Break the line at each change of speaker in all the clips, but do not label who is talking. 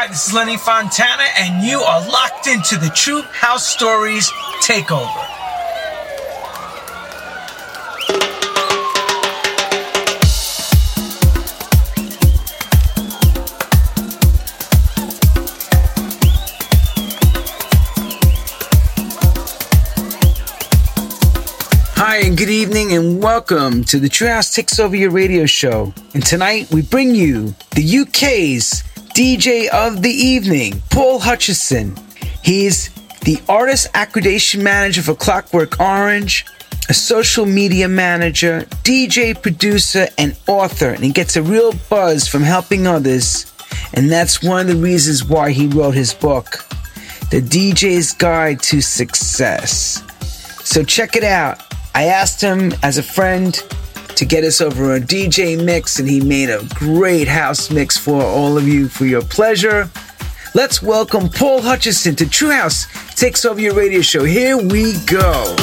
Hi, this is Lenny Fontana, and you are locked into the True House Stories Takeover. Hi, and good evening, and welcome to the True House Takes Over Your radio show. And tonight we bring you the UK's DJ of the evening, Paul Hutchinson. He's the artist accreditation manager for Clockwork Orange, a social media manager, DJ producer, and author, and he gets a real buzz from helping others. And that's one of the reasons why he wrote his book, The DJ's Guide to Success. So check it out. I asked him as a friend to get us over a DJ mix, and he made a great house mix for all of you for your pleasure. Let's welcome Paul Hutchinson to True House Takes Over Your Radio Show. Here we go.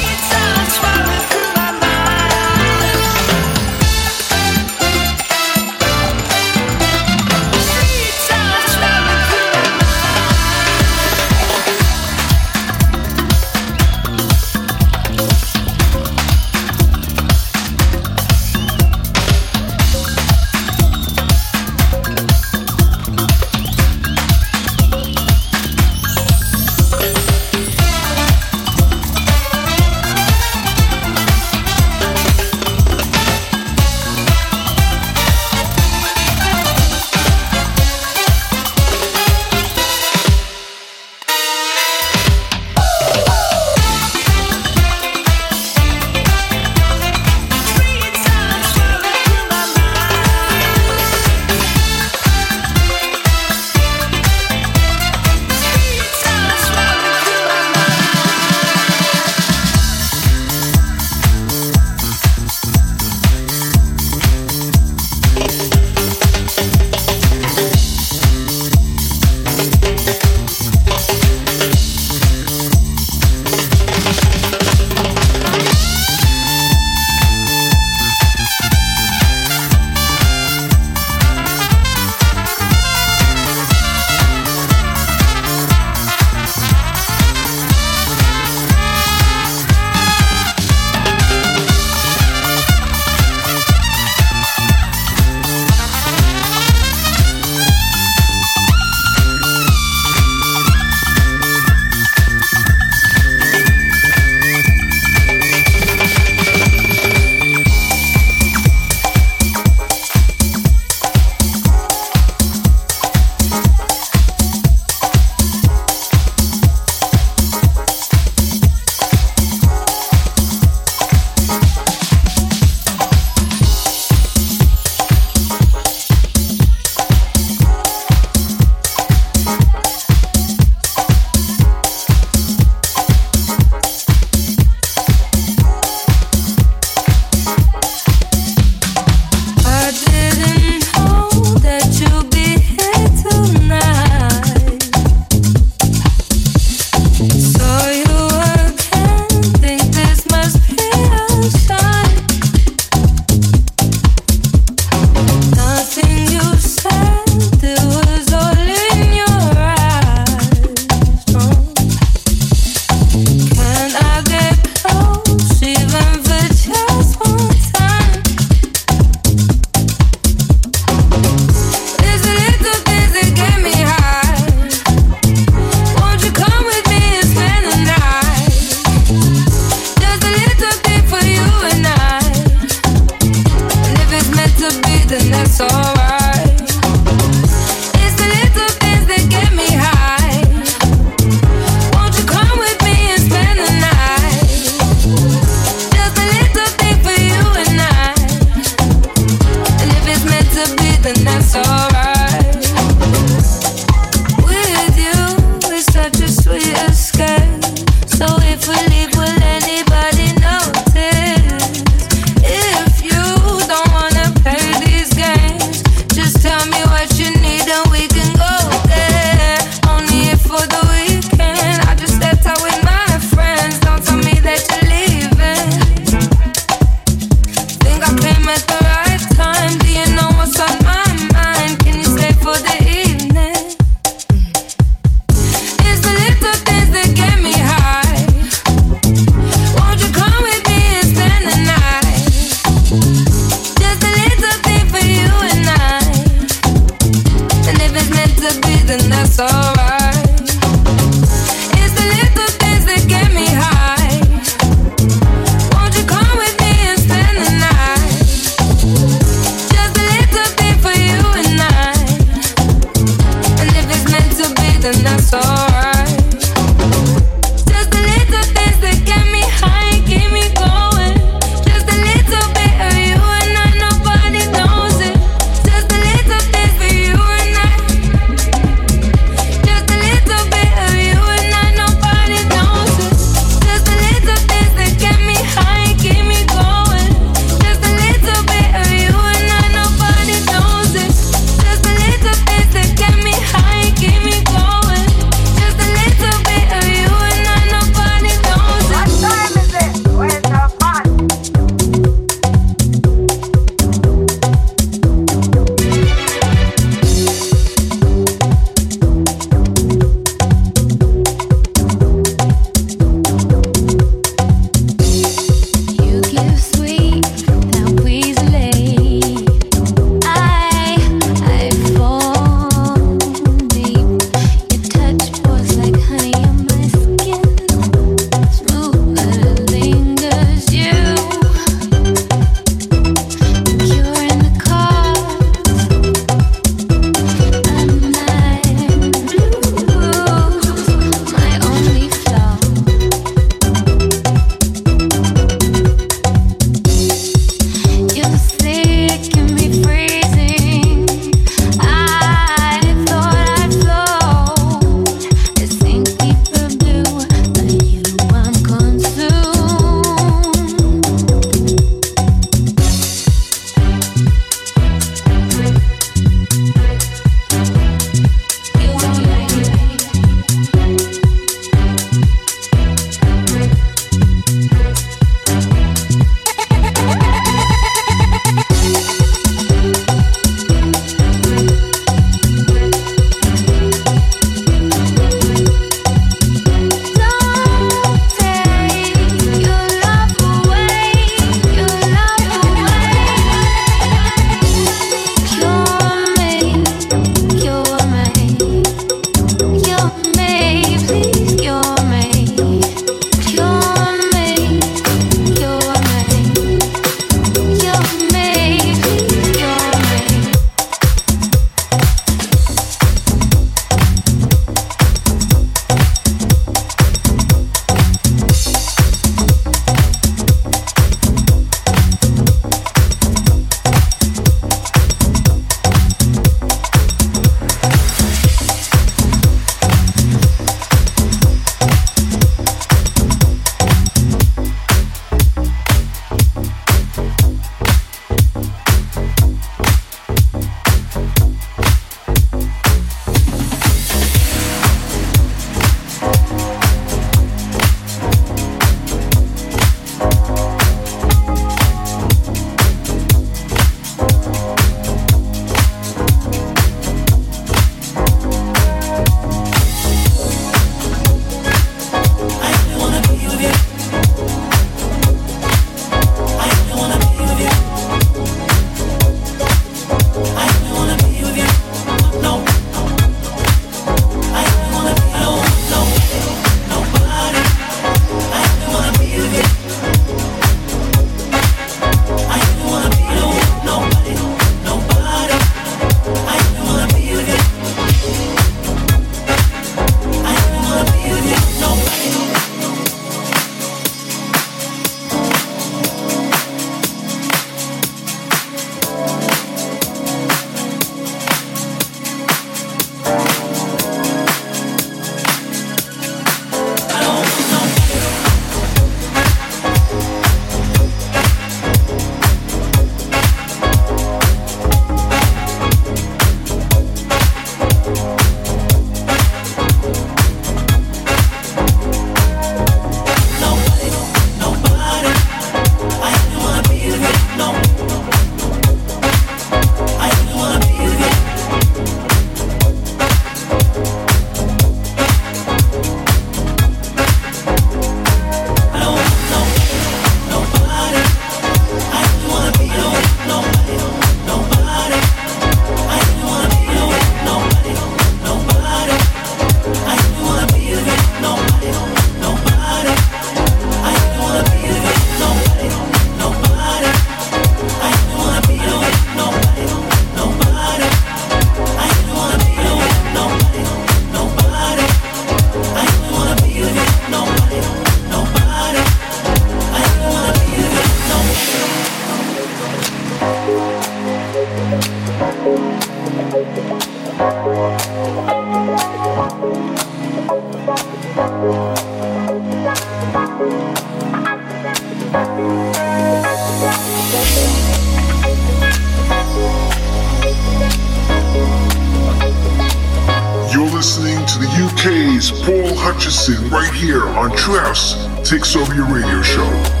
UK's Paul Hutchinson right here on True House Takes Over Your Radio Show.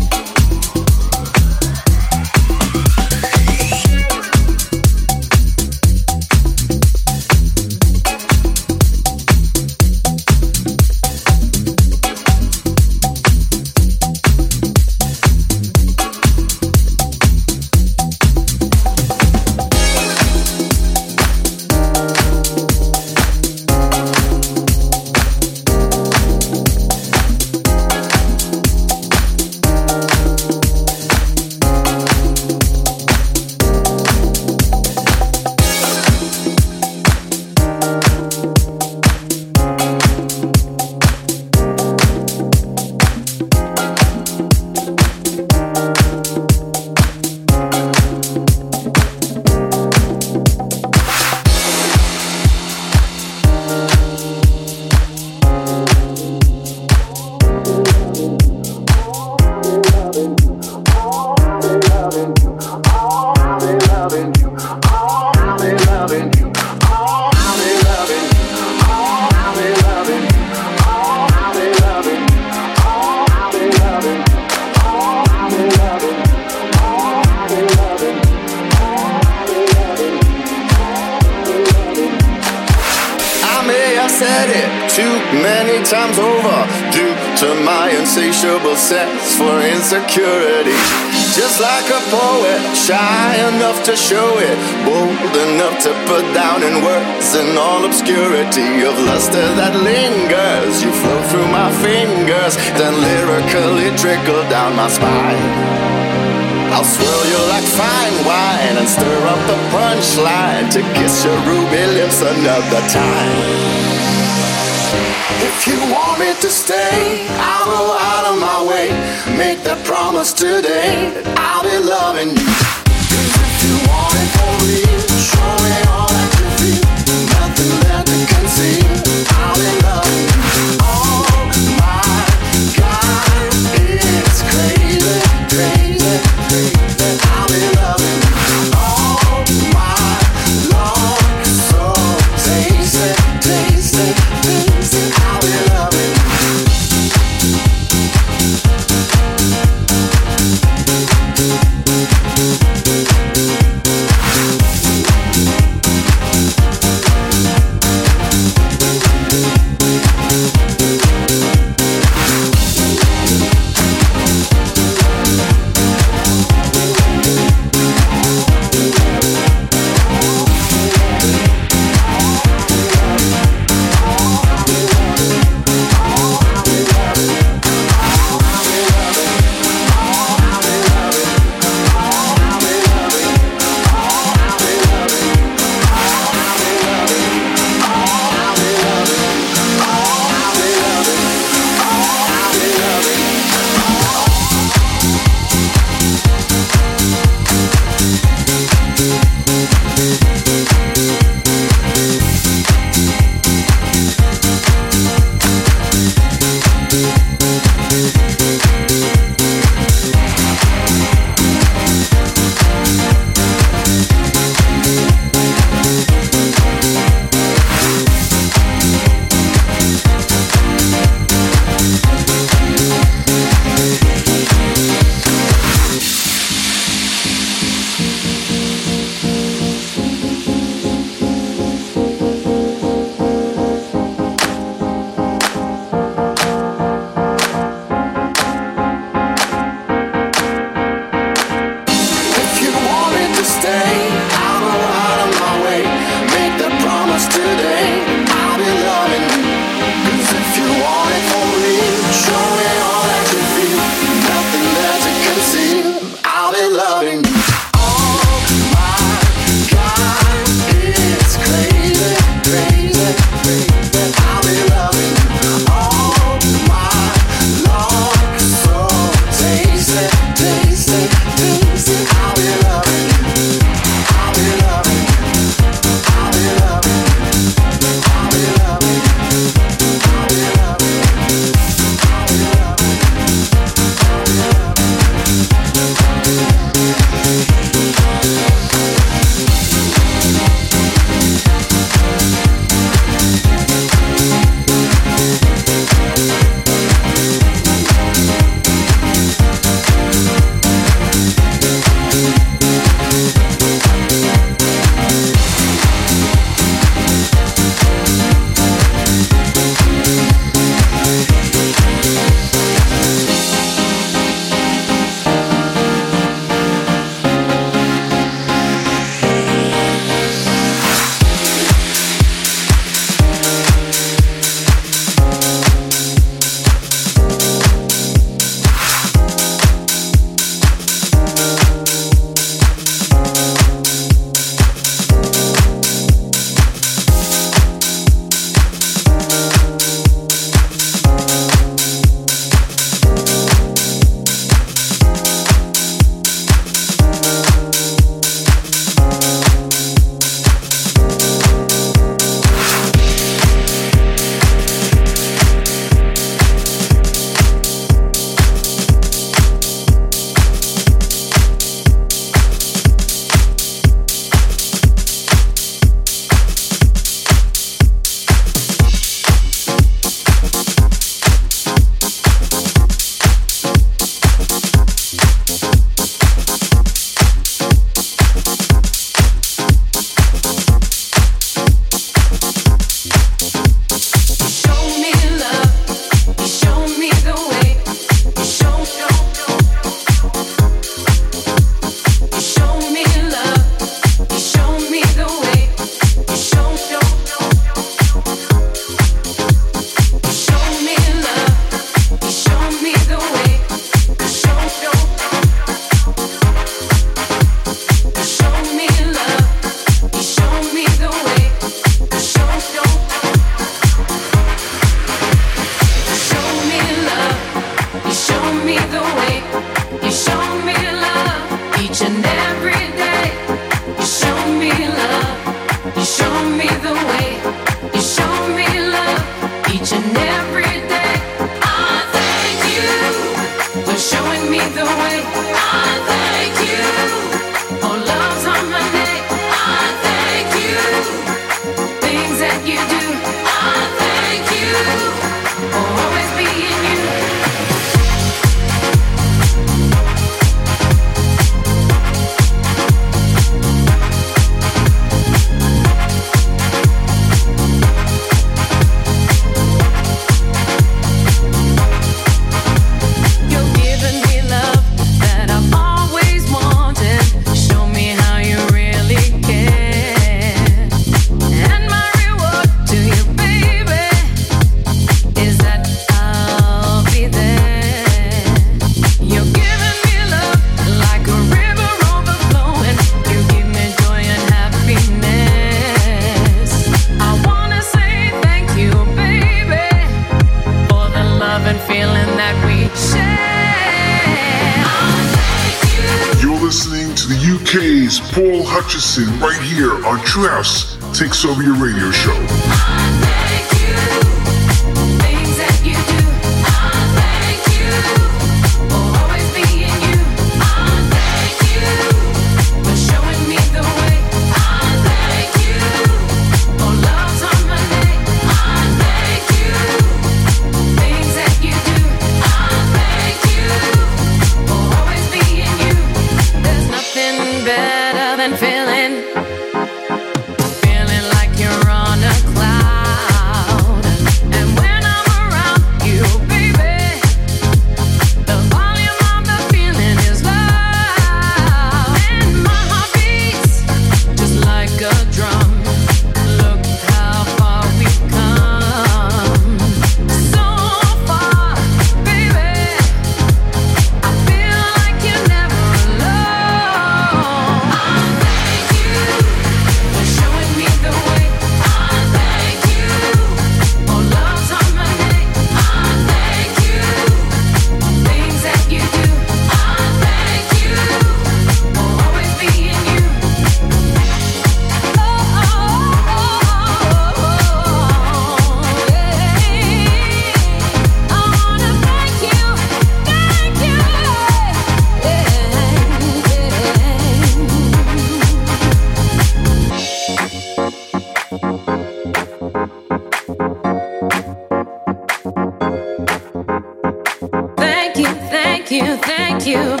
Each and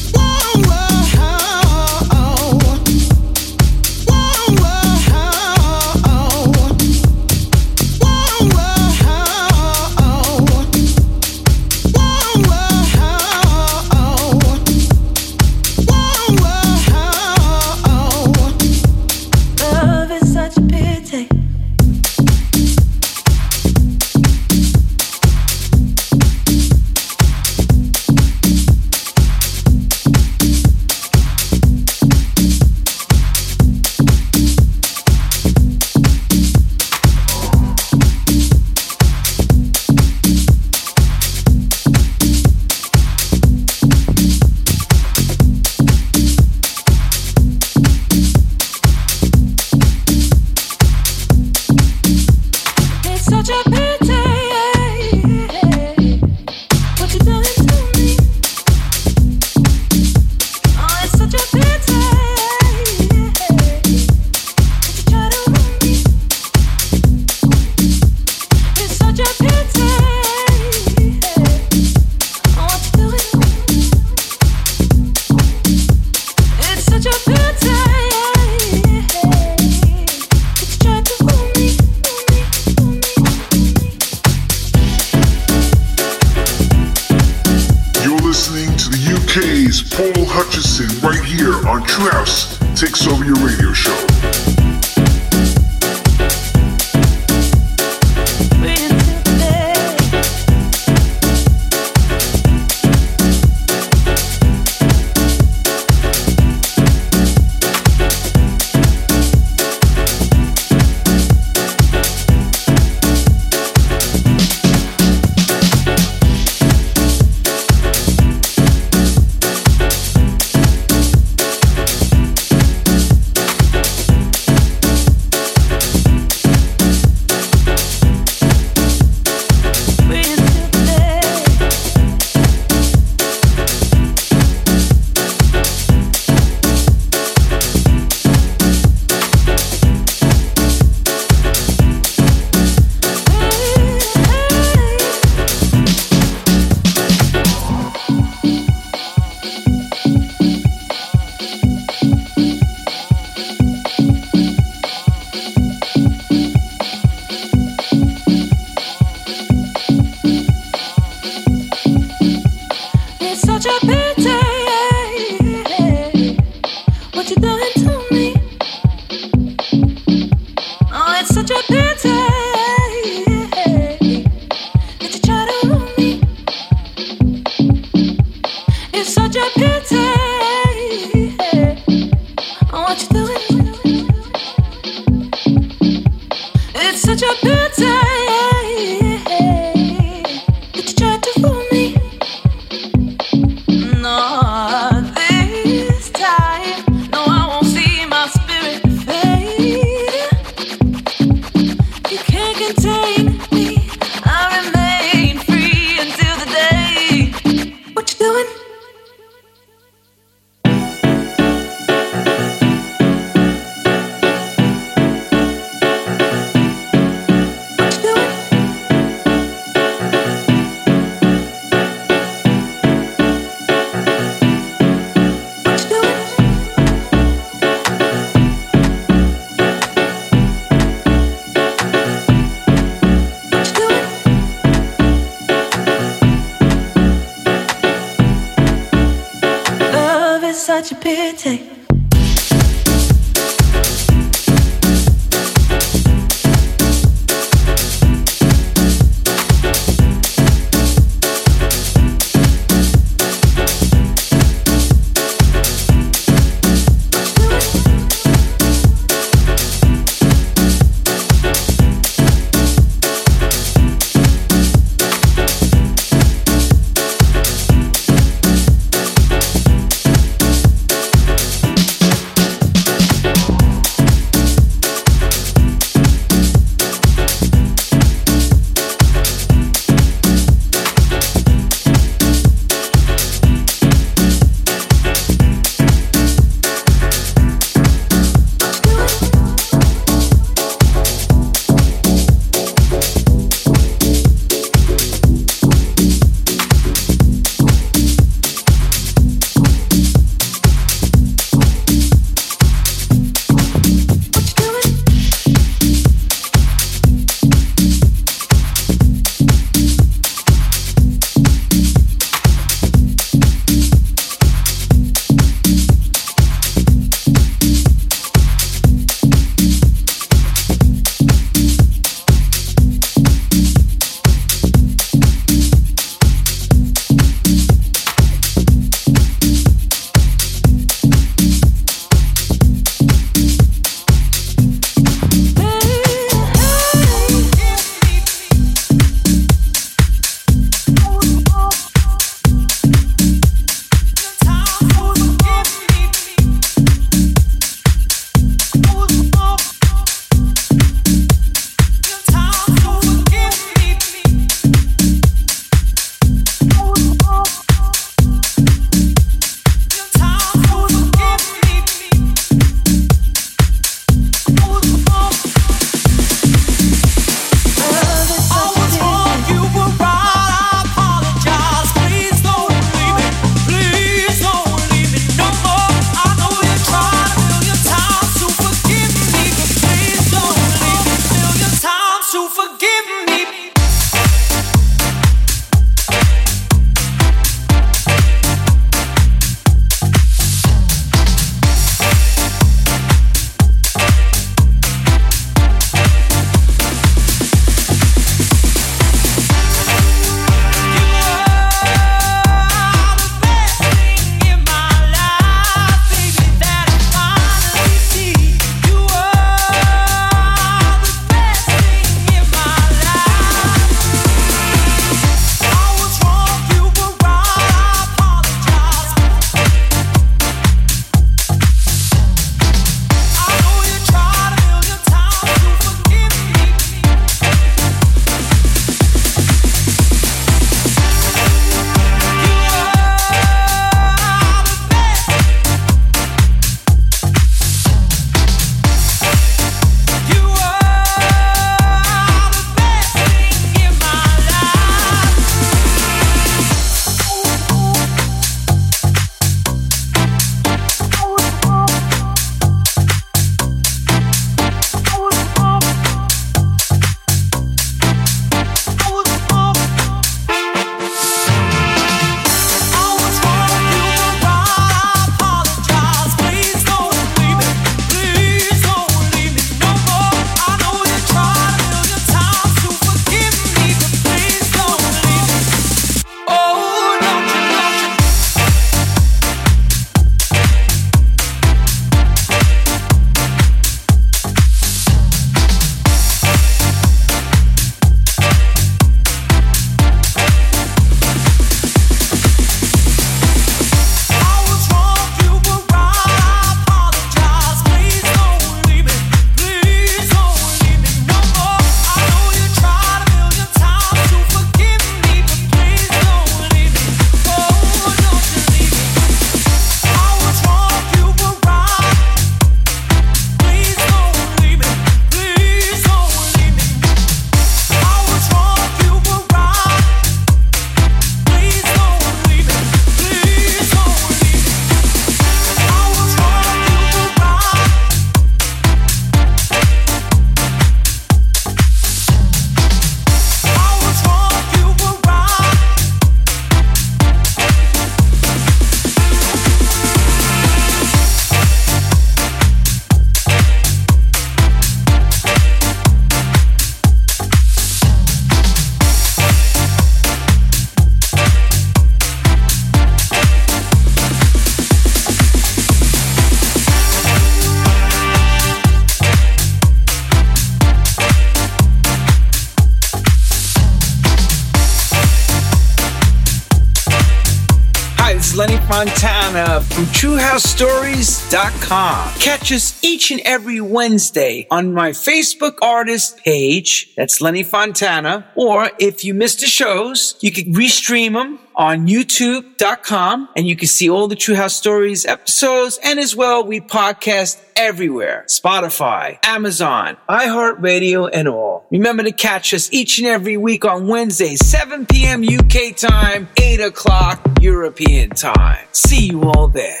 Catch us each and every Wednesday on my Facebook artist page. That's Lenny Fontana. Or if you missed the shows, you can restream them on youtube.com and you can see all the True House Stories episodes. And as well, we podcast everywhere. Spotify, Amazon, iHeartRadio, and all. Remember to catch us each and every week on Wednesday, 7 p.m. UK time, 8 o'clock European time. See you all there.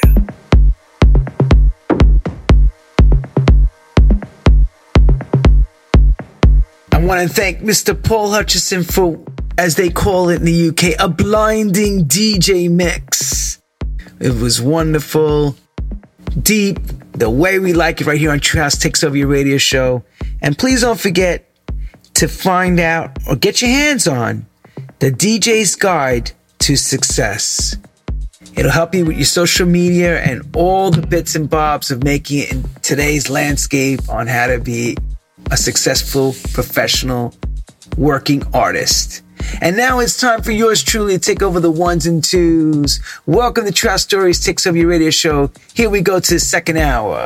I want to thank Mr. Paul Hutchinson for as they call it in the UK, a blinding DJ mix. It was wonderful, deep, the way we like it right here on True House Takes Over Your Radio Show. And please don't forget to find out or get your hands on the DJ's Guide to Success. It'll help you with your social media and all the bits and bobs of making it in today's landscape on how to be a successful professional working artist. And now it's time for yours truly to take over the ones and twos. Welcome to Trust Stories Takes Over Your Radio Show. Here we go to the second hour.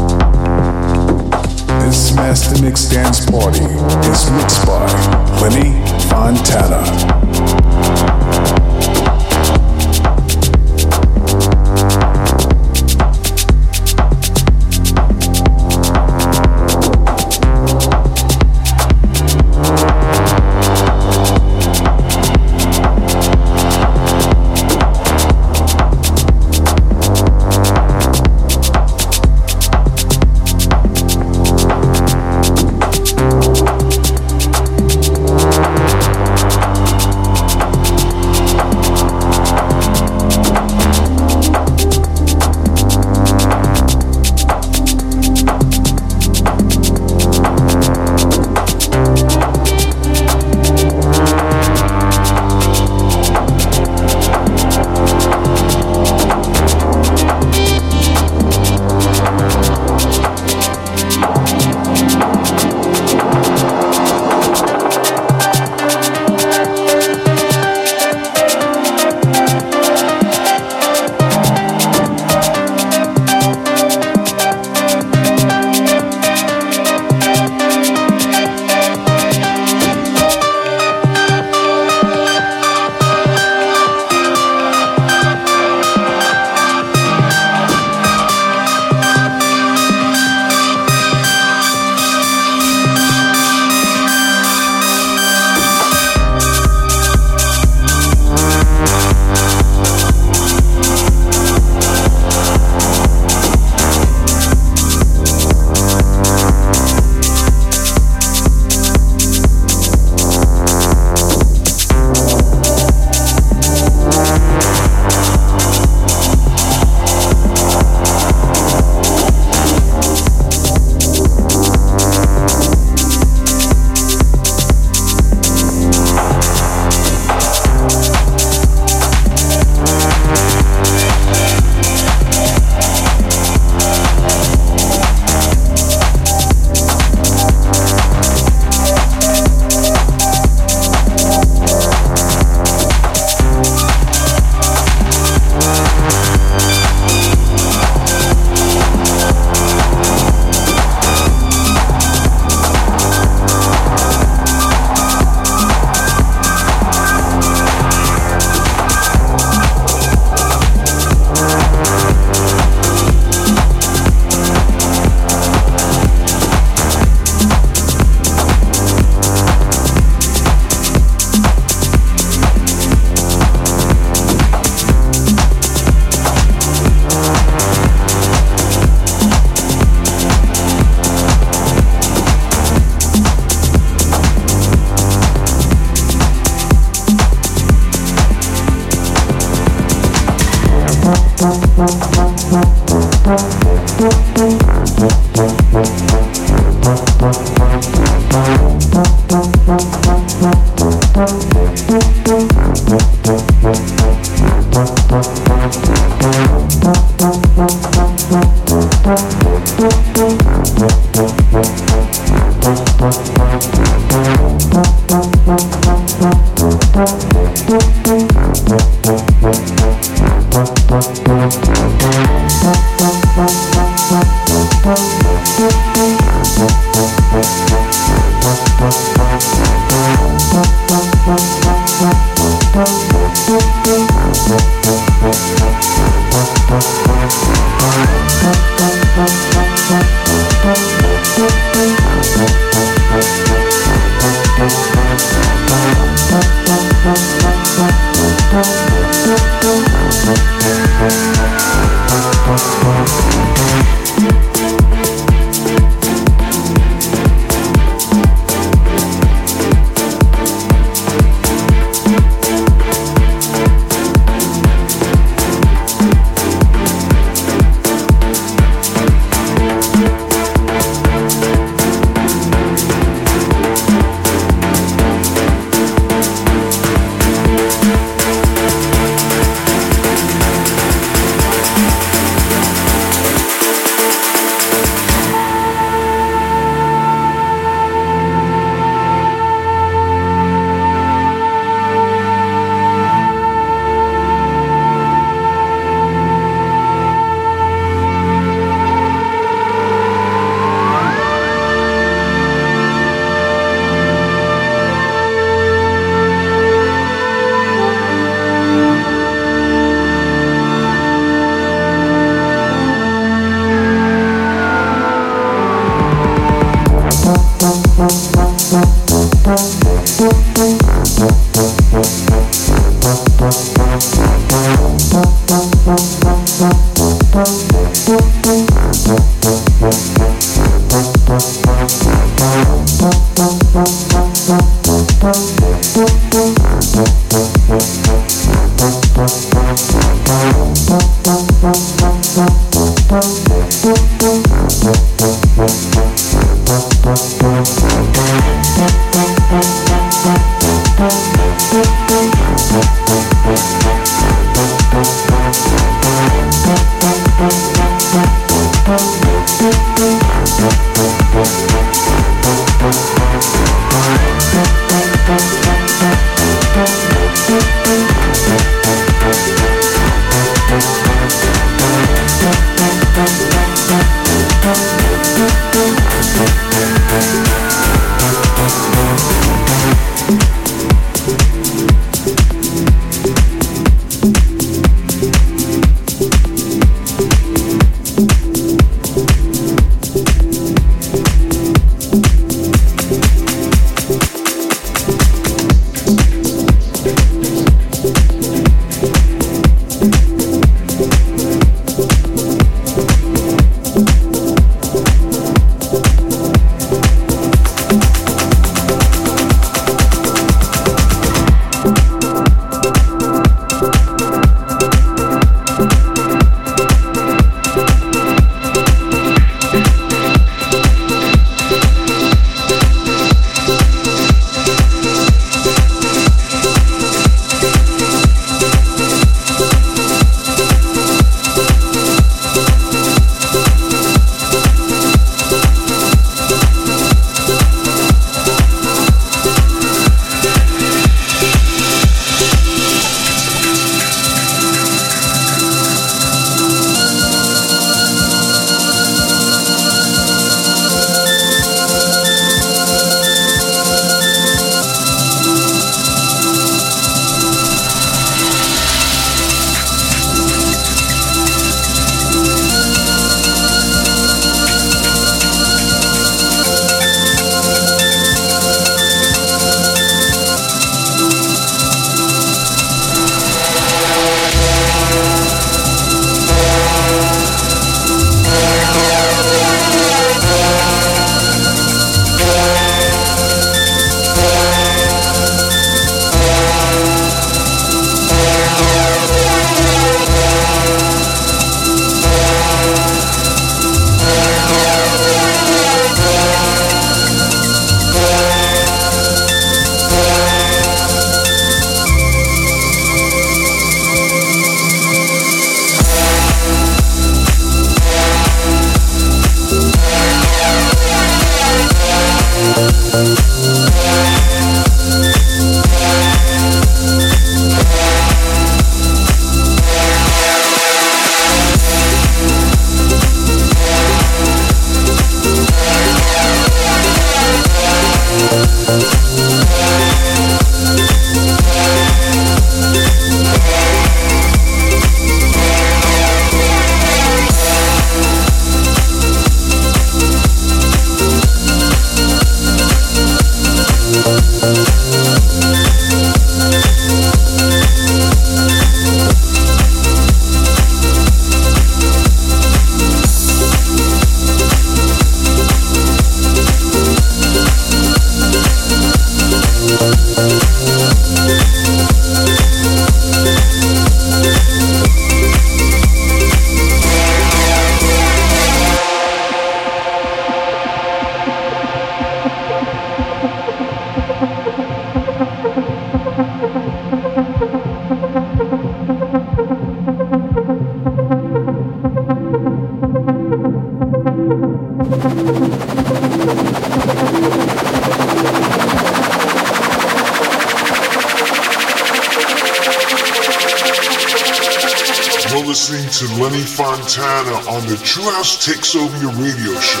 Fontana on the True House Takes Over Your Radio Show.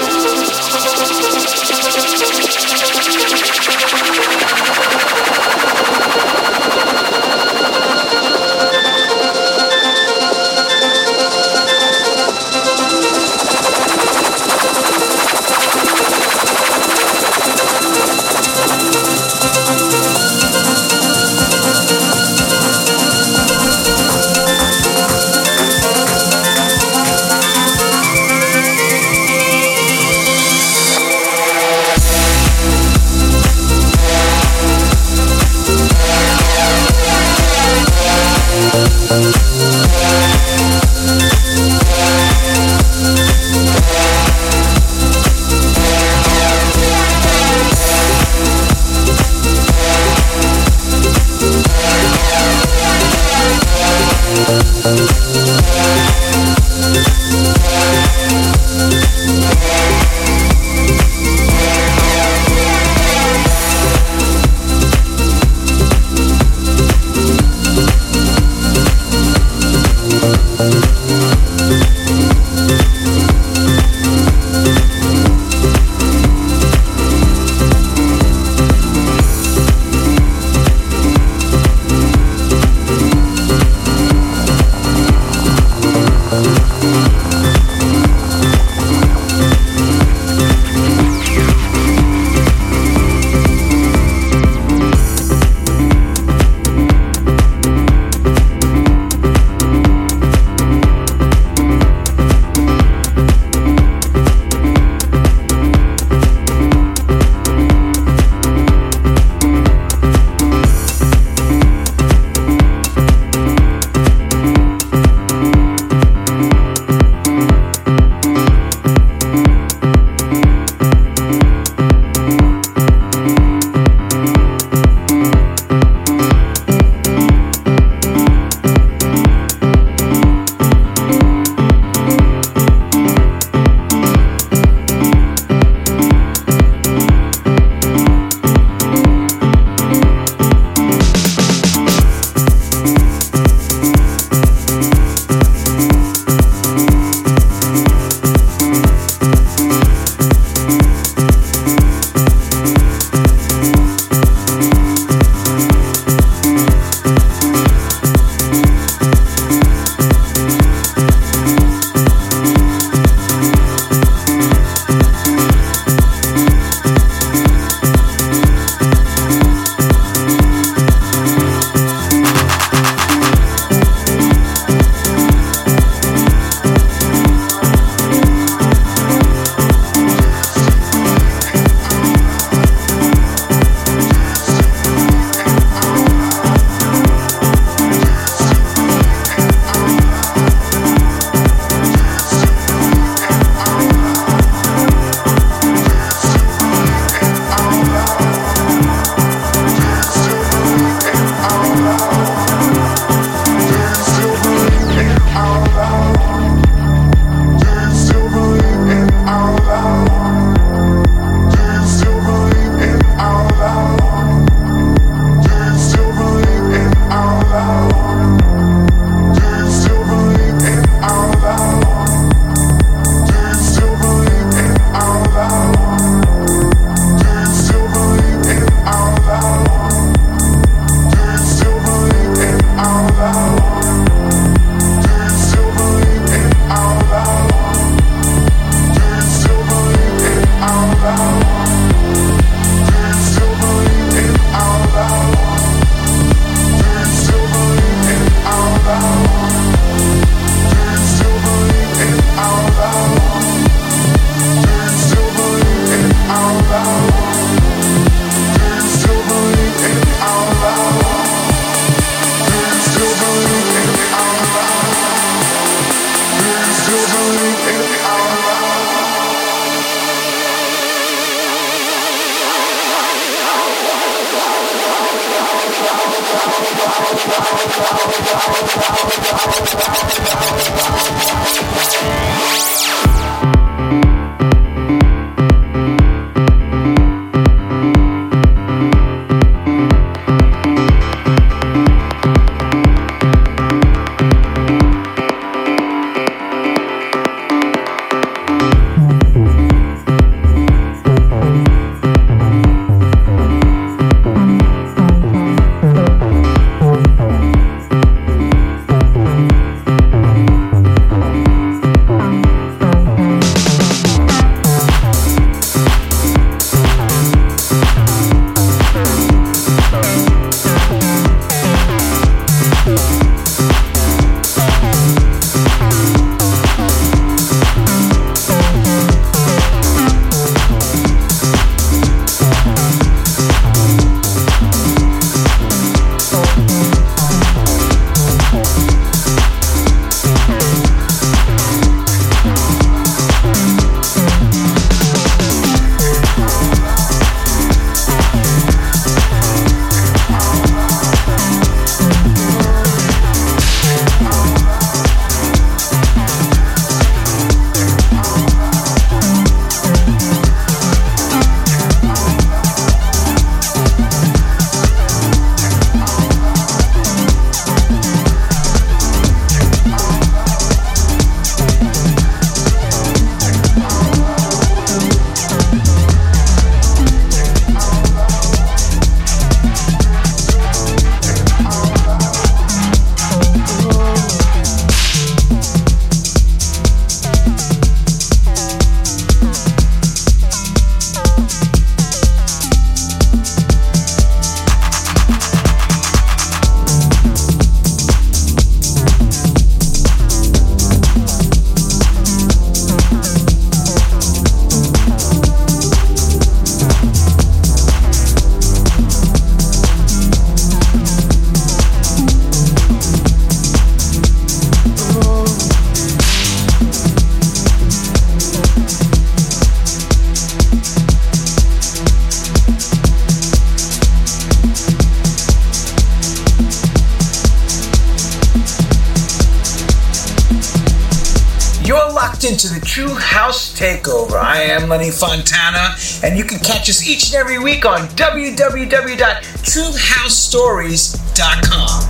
I am Lenny Fontana, and you can catch us each and every week on www.truehousestories.com.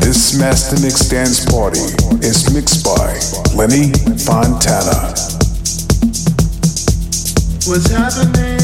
This Master Mix Dance Party is mixed by Lenny Fontana.
What's happening?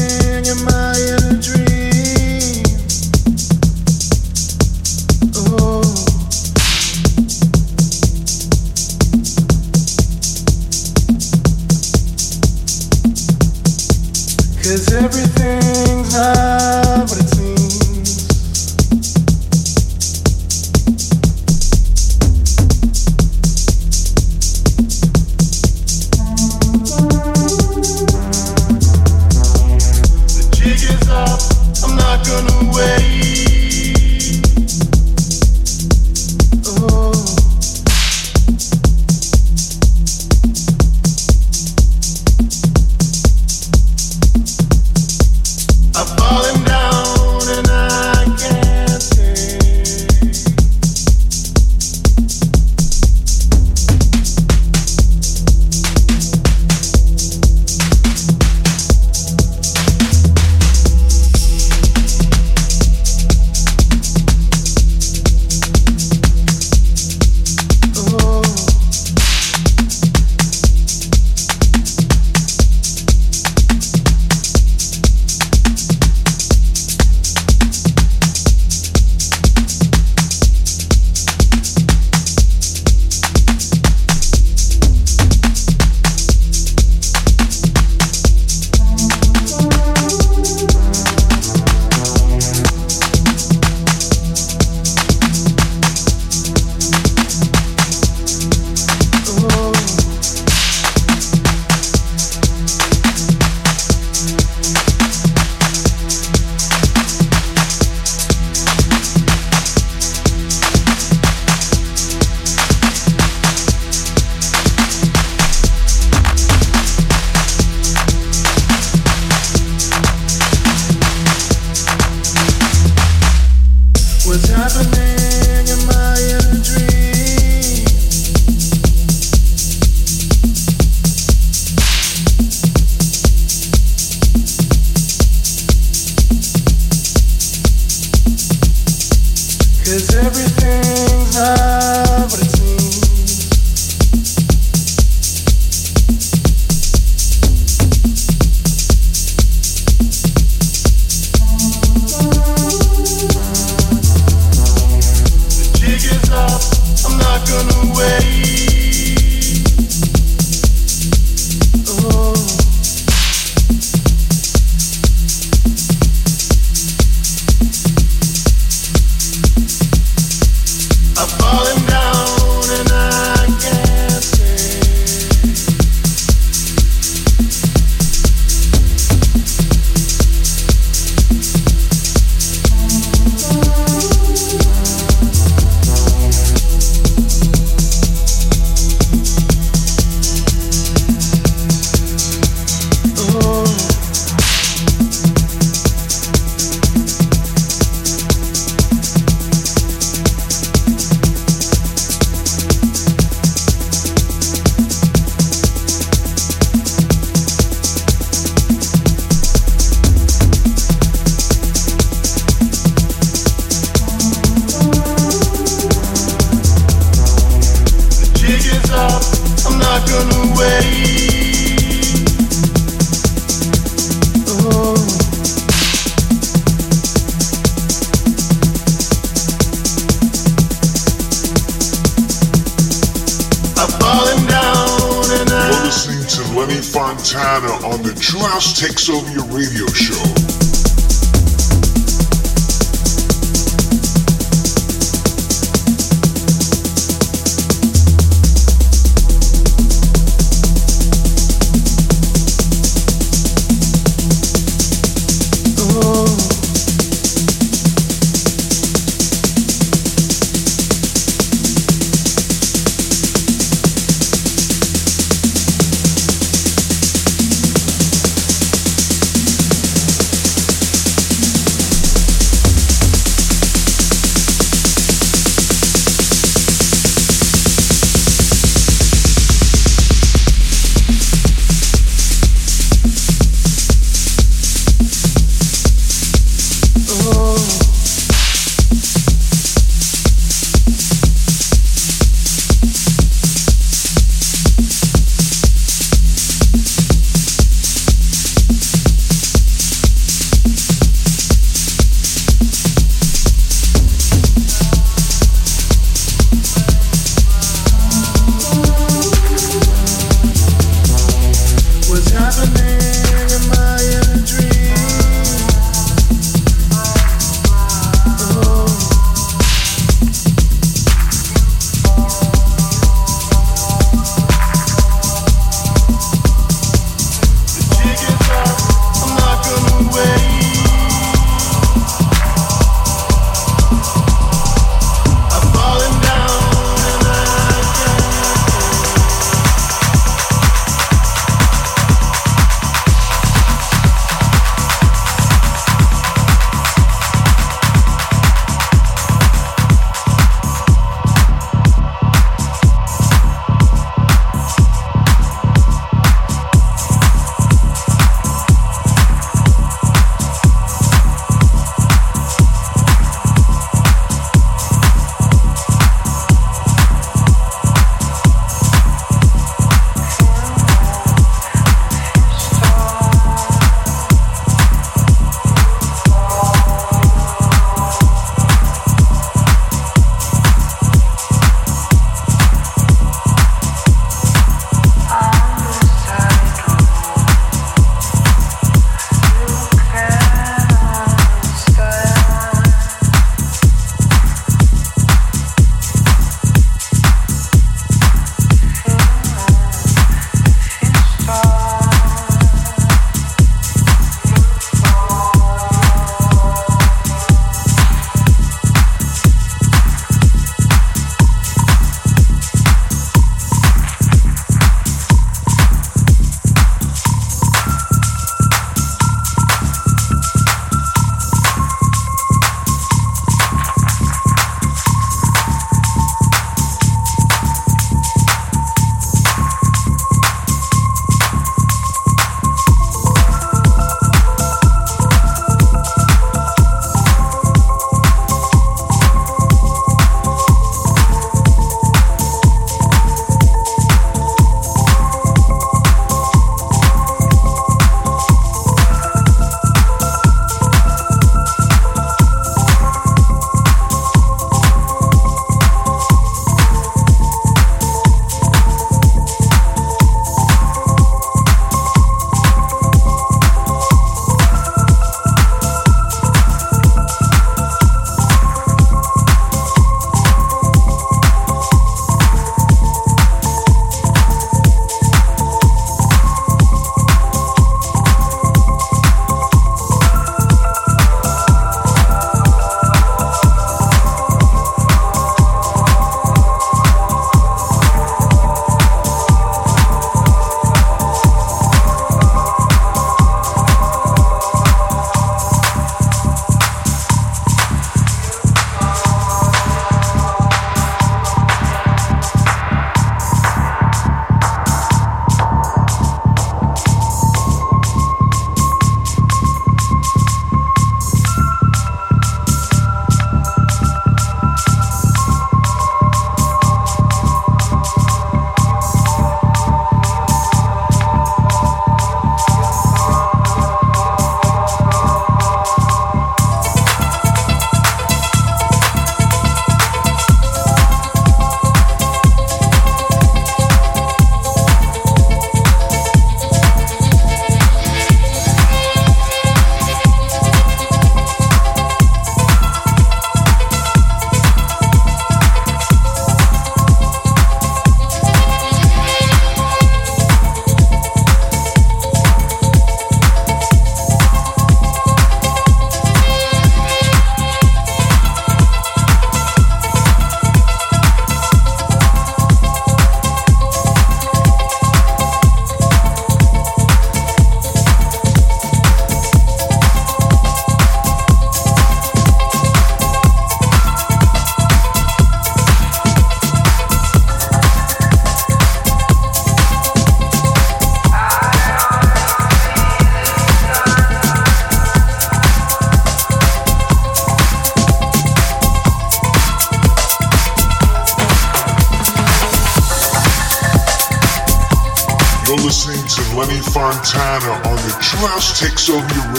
House Takes Over Your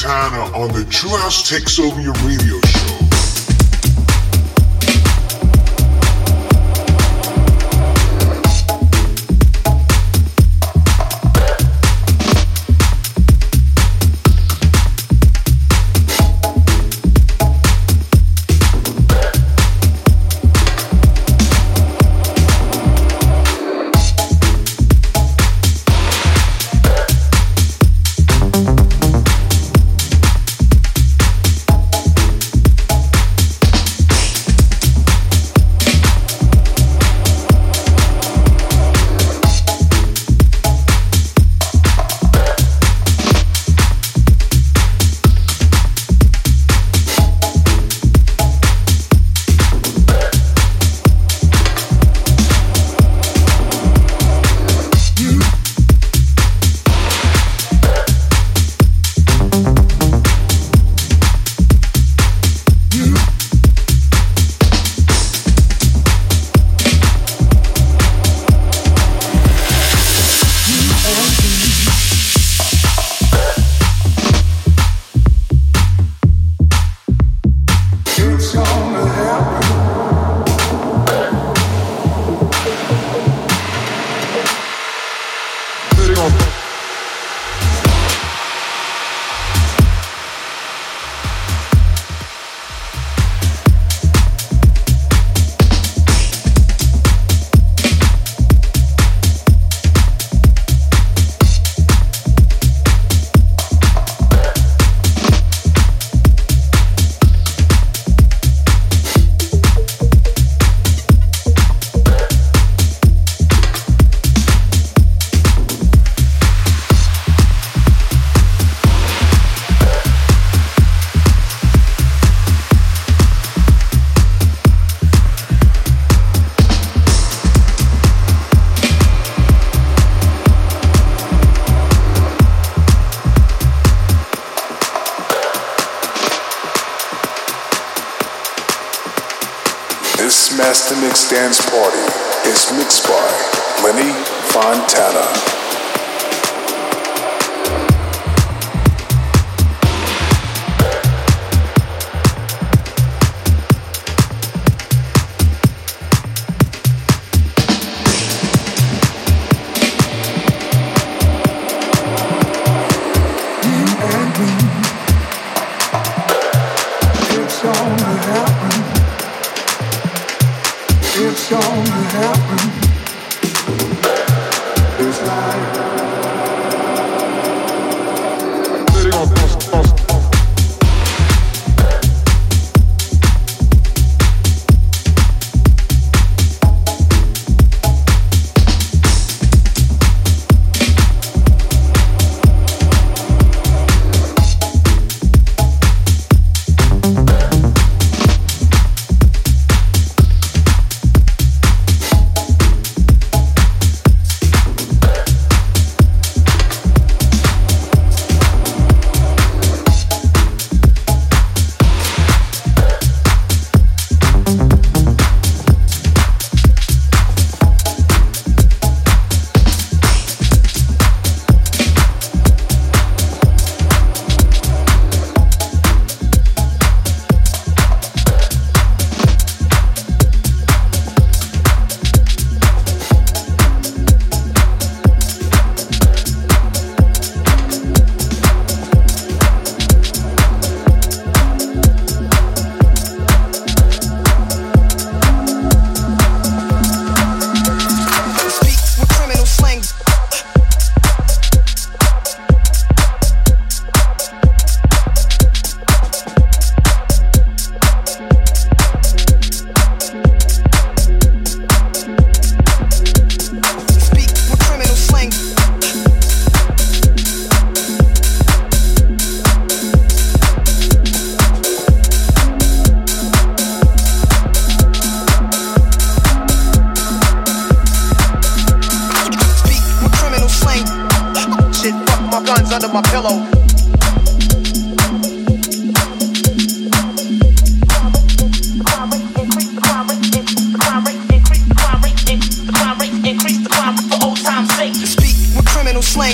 Fontana on the True House Takes Over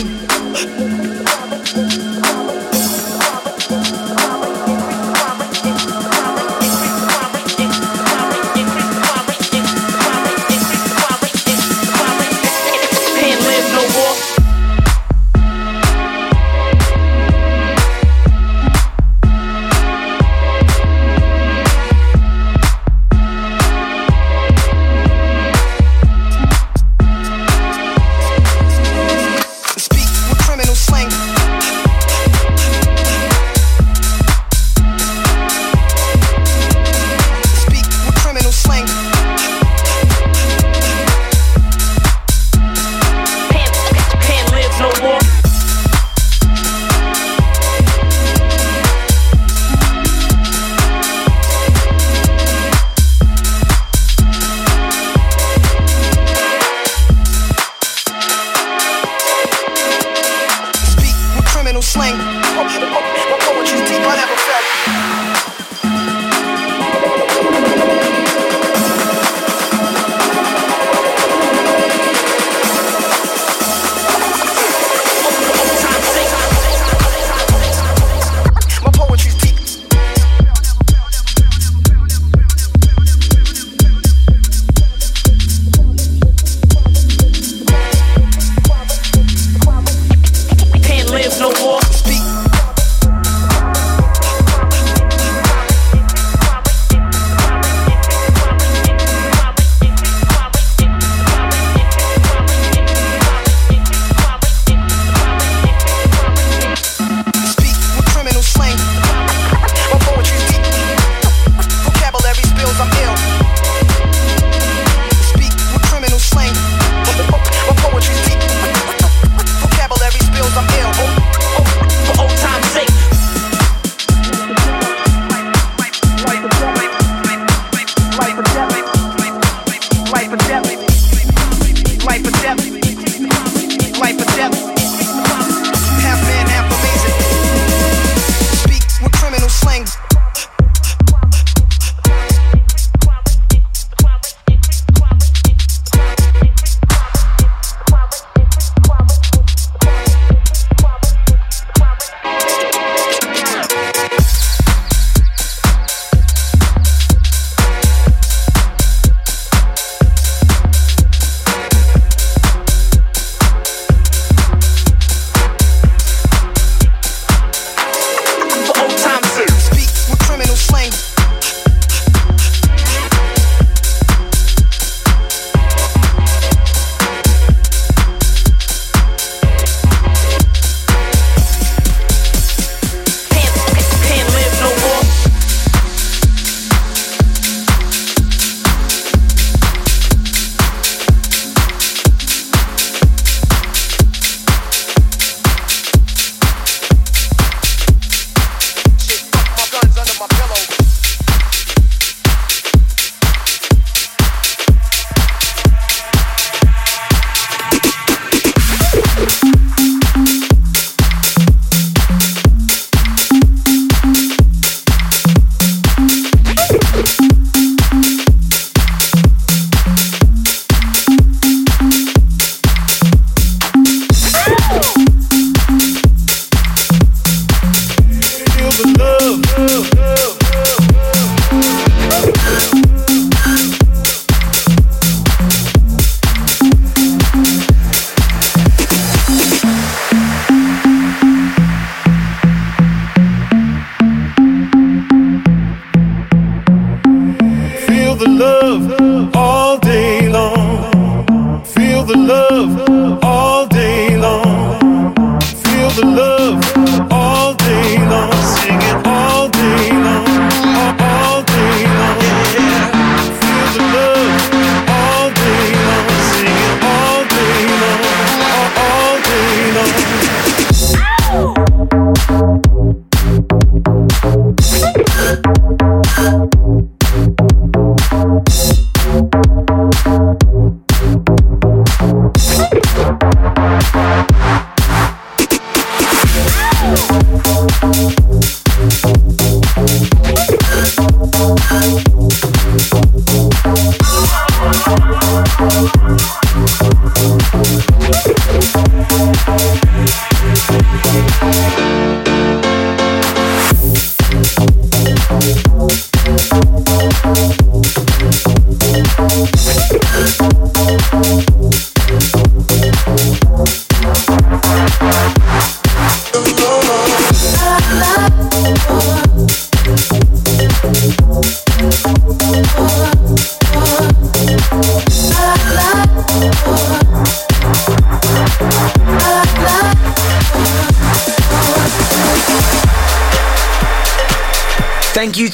With criminal slang.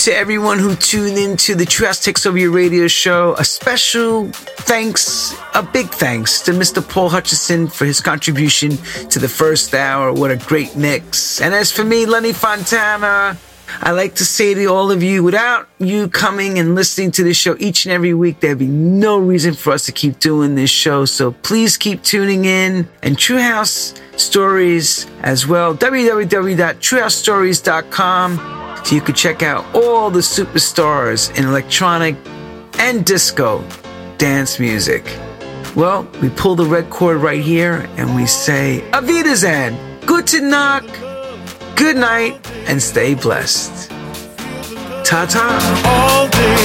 To everyone who tuned in to the True House Takes Over Your radio show. A special thanks, a big thanks to Mr. Paul Hutchinson for his contribution to the first hour. What a great mix. And as for me, Lenny Fontana, I like to say to all of you, without you coming and listening to this show each and every week, there'd be no reason for us to keep doing this show. So please keep tuning in and True House Stories as well. www.truehousestories.com so you can check out all the superstars in electronic and disco dance music. Well, we pull the red cord right here and we say, gute Nacht, good to knock, good night, and stay blessed. Ta ta.